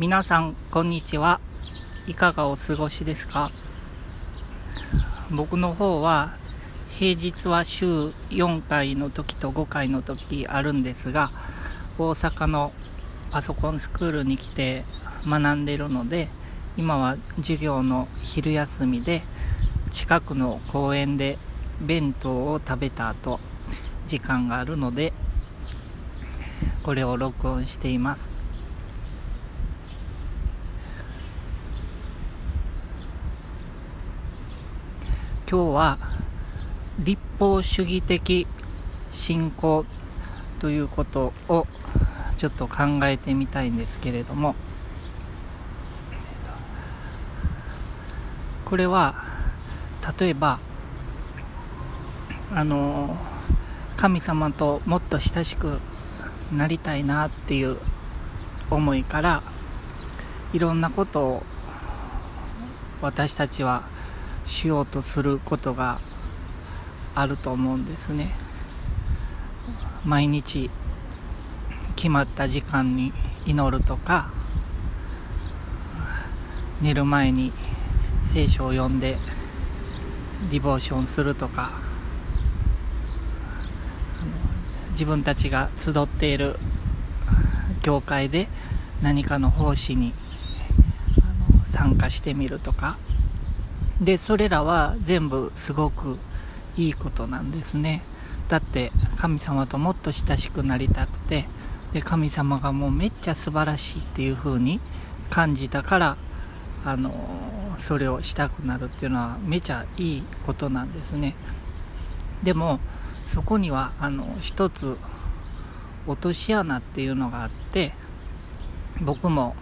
皆さんこんにちは。いかがお過ごしですか？僕の方は平日は週4回の時と5回の時あるんですが大阪のパソコンスクールに来て学んでるので今は授業の昼休みで近くの公園で弁当を食べた後時間があるのでこれを録音しています。今日は立法主義的信仰ということをちょっと考えてみたいんですけれども。これは例えばあの神様ともっと親しくなりたいなっていう思いからいろんなことを私たちはしようとすることがあると思うんですね。毎日決まった時間に祈るとか寝る前に聖書を読んでディボーションするとか自分たちが集っている教会で何かの奉仕に参加してみるとかでそれらは全部すごくいいことなんですね。だって神様ともっと親しくなりたくてで神様がもうめっちゃ素晴らしいっていう風に感じたからあのそれをしたくなるっていうのはめちゃいいことなんですね。でもそこにはあの一つ落とし穴っていうのがあって僕も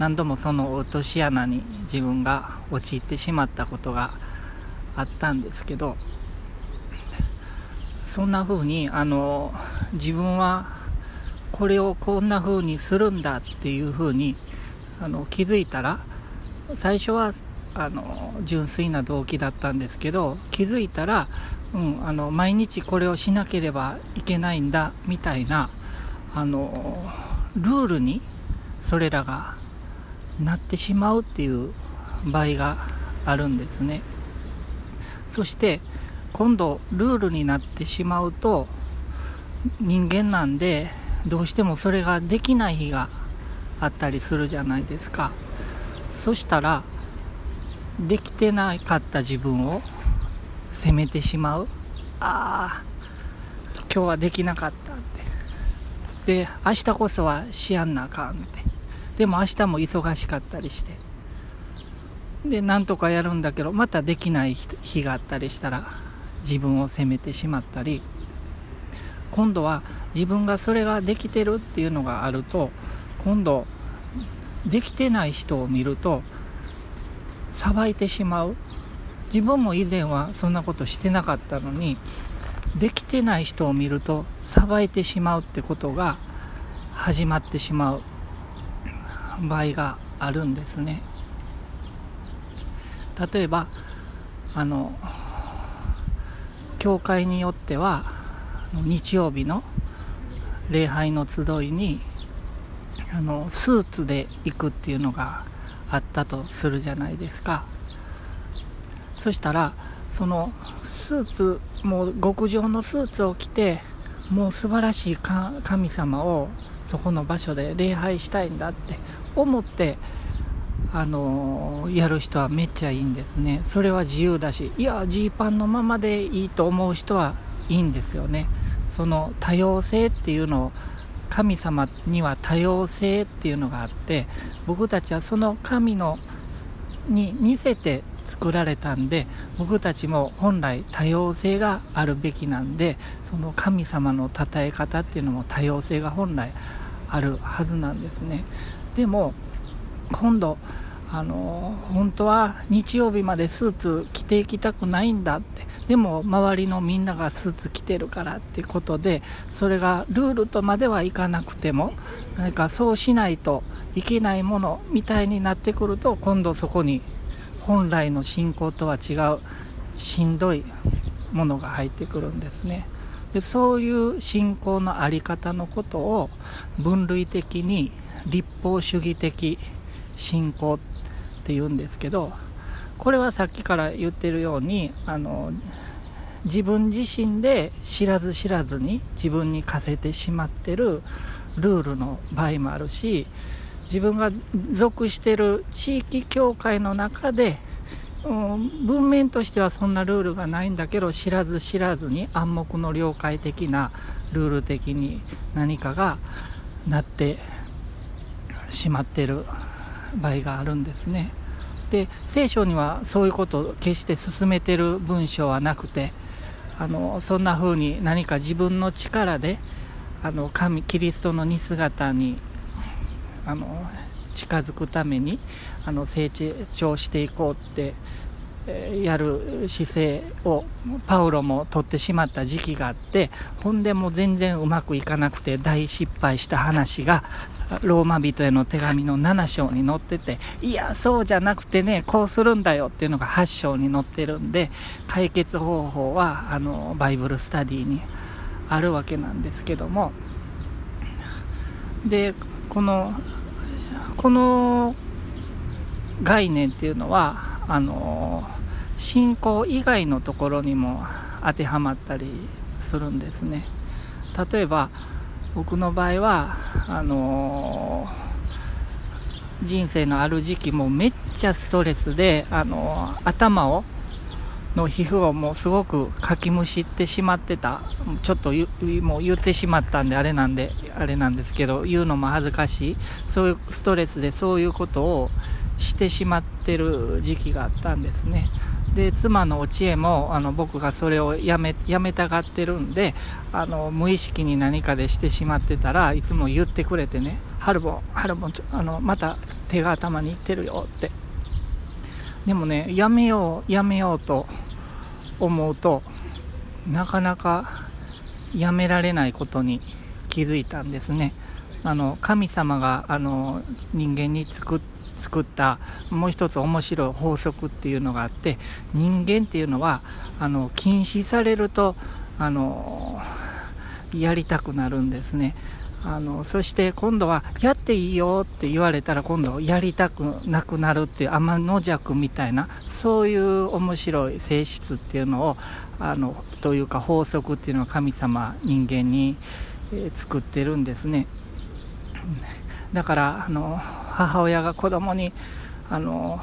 何度もその落とし穴に自分が陥ってしまったことがあったんですけどそんな風にあの自分はこれをこんな風にするんだっていう風にあに気づいたら最初はあの純粋な動機だったんですけど気づいたらうん、あの毎日これをしなければいけないんだみたいなあのルールにそれらがなってしまうっていう場合があるんですね。そして今度ルールになってしまうと人間なんでどうしてもそれができない日があったりするじゃないですか。そしたらできてなかった自分を責めてしまう。ああ今日はできなかったって。で明日こそはしやんなあかんって。でも明日も忙しかったりして。でなんとかやるんだけどまたできない日があったりしたら自分を責めてしまったり。今度は自分がそれができてるっていうのがあると今度できてない人を見るとさばいてしまう。自分も以前はそんなことしてなかったのにできてない人を見るとさばいてしまうってことが始まってしまう。場合があるんですね。例えばあの教会によっては日曜日の礼拝の集いにあのスーツで行くっていうのがあったとするじゃないですか。そしたらそのスーツもう極上のスーツを着てもう素晴らしい神様をそこの場所で礼拝したいんだって思ってあのやる人はめっちゃいいんですね。それは自由だしいやジーパンのままでいいと思う人はいいんですよね。その多様性っていうのを神様には多様性っていうのがあって僕たちはその神のに似せて作られたんで僕たちも本来多様性があるべきなんでその神様の称え方っていうのも多様性が本来あるはずなんですね。でも今度あの本当は日曜日までスーツ着ていきたくないんだって。でも周りのみんながスーツ着てるからってことでそれがルールとまではいかなくても何かそうしないといけないものみたいになってくると今度そこに本来の信仰とは違うしんどいものが入ってくるんですね。でそういう信仰の在り方のことを分類的に立法主義的信仰って言うんですけどこれはさっきから言ってるようにあの自分自身で知らず知らずに自分に課せてしまってるルールの場合もあるし自分が属してる地域協会の中でうん、文面としてはそんなルールがないんだけど知らず知らずに暗黙の了解的なルール的に何かがなってしまってる場合があるんですね。で聖書にはそういうことを決して進めてる文章はなくてあのそんな風に何か自分の力であの神キリストの似姿にあの近づくためにあの成長していこうってやる姿勢をパウロも取ってしまった時期があってほんでも全然うまくいかなくて大失敗した話がローマ人への手紙の7章に載ってていやそうじゃなくてねこうするんだよっていうのが8章に載ってるんで解決方法はあのバイブルスタディにあるわけなんですけども。でこのこの概念っていうのはあの信仰以外のところにも当てはまったりするんですね。例えば僕の場合はあの人生のある時期もめっちゃストレスであの頭をの皮膚をもうすごくかきむしってしまってた。ちょっともう言ってしまったんであれなんであれなんですけど言うのも恥ずかしい。そういうストレスでそういうことをしてしまってる時期があったんですね。で妻のお知恵もあの僕がそれをやめやめたがってるんであの無意識に何かでしてしまってたらいつも言ってくれてね「ハルボンハルボあのまた手が頭にいってるよ」って。でもねやめようやめようと思うとなかなかやめられないことに気づいたんですね。あの神様があの人間に作作ったもう一つ面白い法則っていうのがあって人間っていうのはあの禁止されるとあのやりたくなるんですね。あのそして今度はやっていいよって言われたら今度やりたくなくなるっていう天の弱みたいなそういう面白い性質っていうのをあのというか法則っていうのは神様人間に、え、作ってるんですね。だからあの母親が子供にあの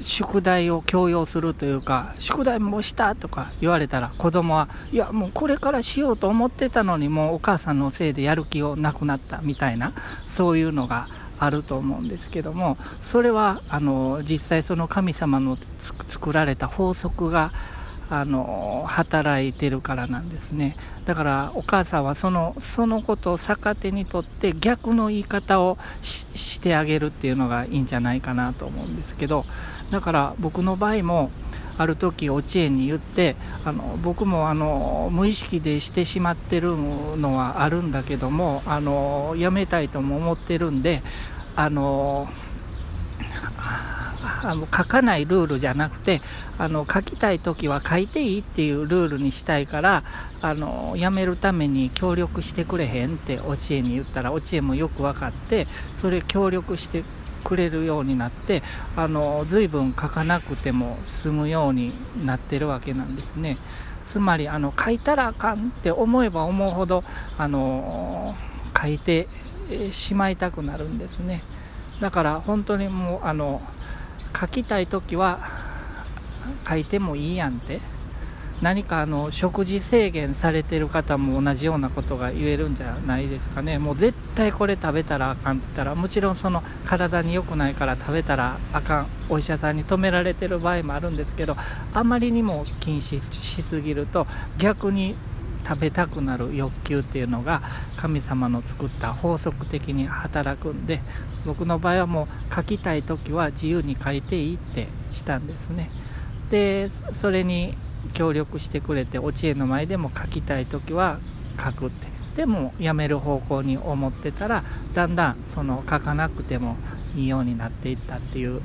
宿題を強要するというか、宿題もしたとか言われたら子供は、いやもうこれからしようと思ってたのにもうお母さんのせいでやる気をなくなったみたいな、そういうのがあると思うんですけども、それはあの実際その神様の作られた法則があの働いてるからなんですね。だからお母さんはそのそのことを逆手にとって逆の言い方をしてあげるっていうのがいいんじゃないかなと思うんですけどだから僕の場合もある時お知恵に言ってあの僕もあの無意識でしてしまってるのはあるんだけどもあのやめたいとも思ってるんであのあの書かないルールじゃなくてあの書きたい時は書いていいっていうルールにしたいからあのやめるために協力してくれへんってお知恵に言ったらお知恵もよく分かってそれ協力してくれるようになってあの随分書かなくても済むようになってるわけなんですね。つまりあの書いたらあかんって思えば思うほどあの書いてしまいたくなるんですね。だから本当にもうあの書きたい時は書いてもいいやんって。何かあの食事制限されてる方も同じようなことが言えるんじゃないですかね。もう絶対これ食べたらあかんって言ったらもちろんその体に良くないから食べたらあかんお医者さんに止められてる場合もあるんですけどあまりにも禁止しすぎると逆に食べたくなる欲求っていうのが神様の作った法則的に働くんで僕の場合はもう書きたい時は自由に書いていいってしたんですね。でそれに協力してくれてお知恵の前でも書きたい時は書くって。でもやめる方向に思ってたらだんだんその書かなくてもいいようになっていったっていう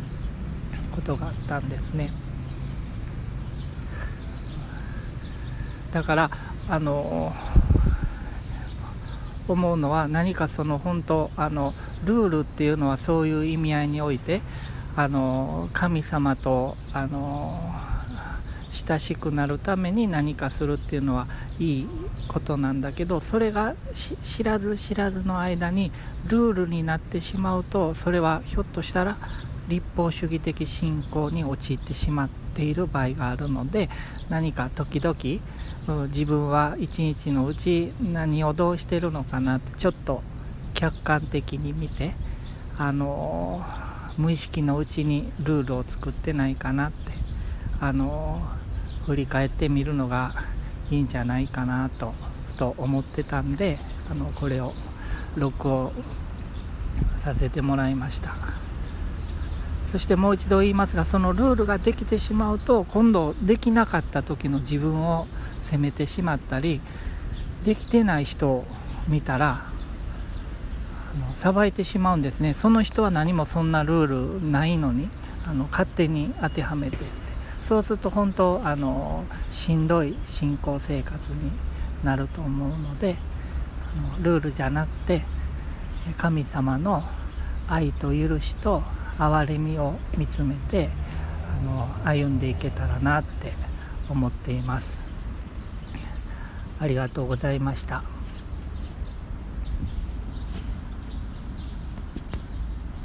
ことがあったんですね。だからあの思うのは何かその本当あのルールっていうのはそういう意味合いにおいてあの神様とあの親しくなるために何かするっていうのはいいことなんだけどそれが知らず知らずの間にルールになってしまうとそれはひょっとしたら立法主義的信仰に陥ってしまっている場合があるので何か時々自分は一日のうち何をどうしてるのかなってちょっと客観的に見てあの無意識のうちにルールを作ってないかなってあの振り返ってみるのがいいんじゃないかなとふと思ってたんであのこれを録音させてもらいました。そしてもう一度言いますがそのルールができてしまうと今度できなかった時の自分を責めてしまったりできてない人を見たらさばいてしまうんですね。その人は何もそんなルールないのにあの勝手に当てはめてそうすると本当あのしんどい信仰生活になると思うのであのルールじゃなくて神様の愛と許しと憐れみを見つめてあの歩んでいけたらなって思っています。ありがとうございました。